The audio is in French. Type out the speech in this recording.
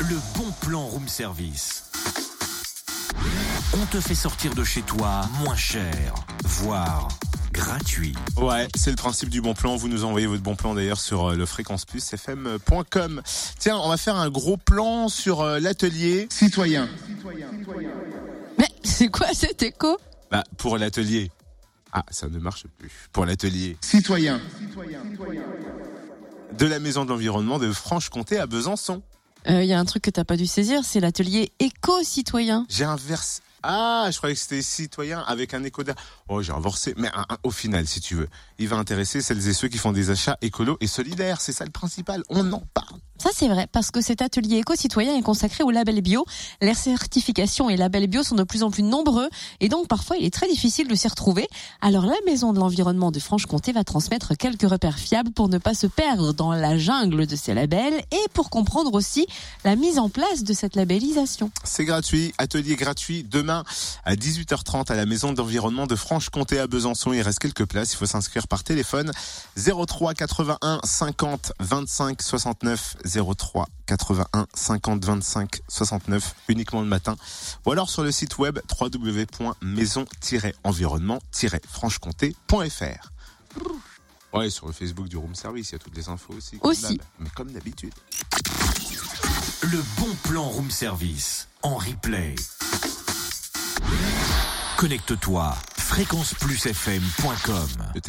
Le bon plan room service. On te fait sortir de chez toi moins cher, voire gratuit. Ouais, c'est le principe du bon plan. Vous nous envoyez votre bon plan d'ailleurs sur euh, le fréquenceplusfm.com. Tiens, on va faire un gros plan sur euh, l'atelier citoyen. Mais c'est quoi cet écho? Bah, pour l'atelier. Ah, ça ne marche plus. Pour l'atelier Citoyen. de la Maison de l'Environnement de Franche-Comté à Besançon. Il Euh, y a un truc que t'as pas dû saisir, c'est l'atelier éco-citoyen. J'ai inversé. Ah, je croyais que c'était citoyen avec un éco. Oh, j'ai inversé. Mais au final, si tu veux, il va intéresser celles et ceux qui font des achats écolos et solidaires. C'est ça le principal. On en parle. Ça c'est vrai, parce que cet atelier éco-citoyen est consacré au label bio. Les certifications et labels bio sont de plus en plus nombreux et donc parfois il est très difficile de s'y retrouver. Alors la Maison de l'Environnement de Franche-Comté va transmettre quelques repères fiables pour ne pas se perdre dans la jungle de ces labels et pour comprendre aussi la mise en place de cette labellisation. C'est gratuit. Atelier gratuit demain à 18h30 à la Maison de l'Environnement de Franche-Comté à Besançon. Il reste quelques places. Il faut s'inscrire par téléphone 03 81 50 25 69 03 81 50 25 69 uniquement le matin ou alors sur le site web www.maison-environnement-franchecomté.fr. Ouais, sur le Facebook du Room Service, il y a toutes les infos aussi. Aussi. Mais comme d'habitude. Le bon plan room service en replay. Connecte-toi fréquenceplusfm.com.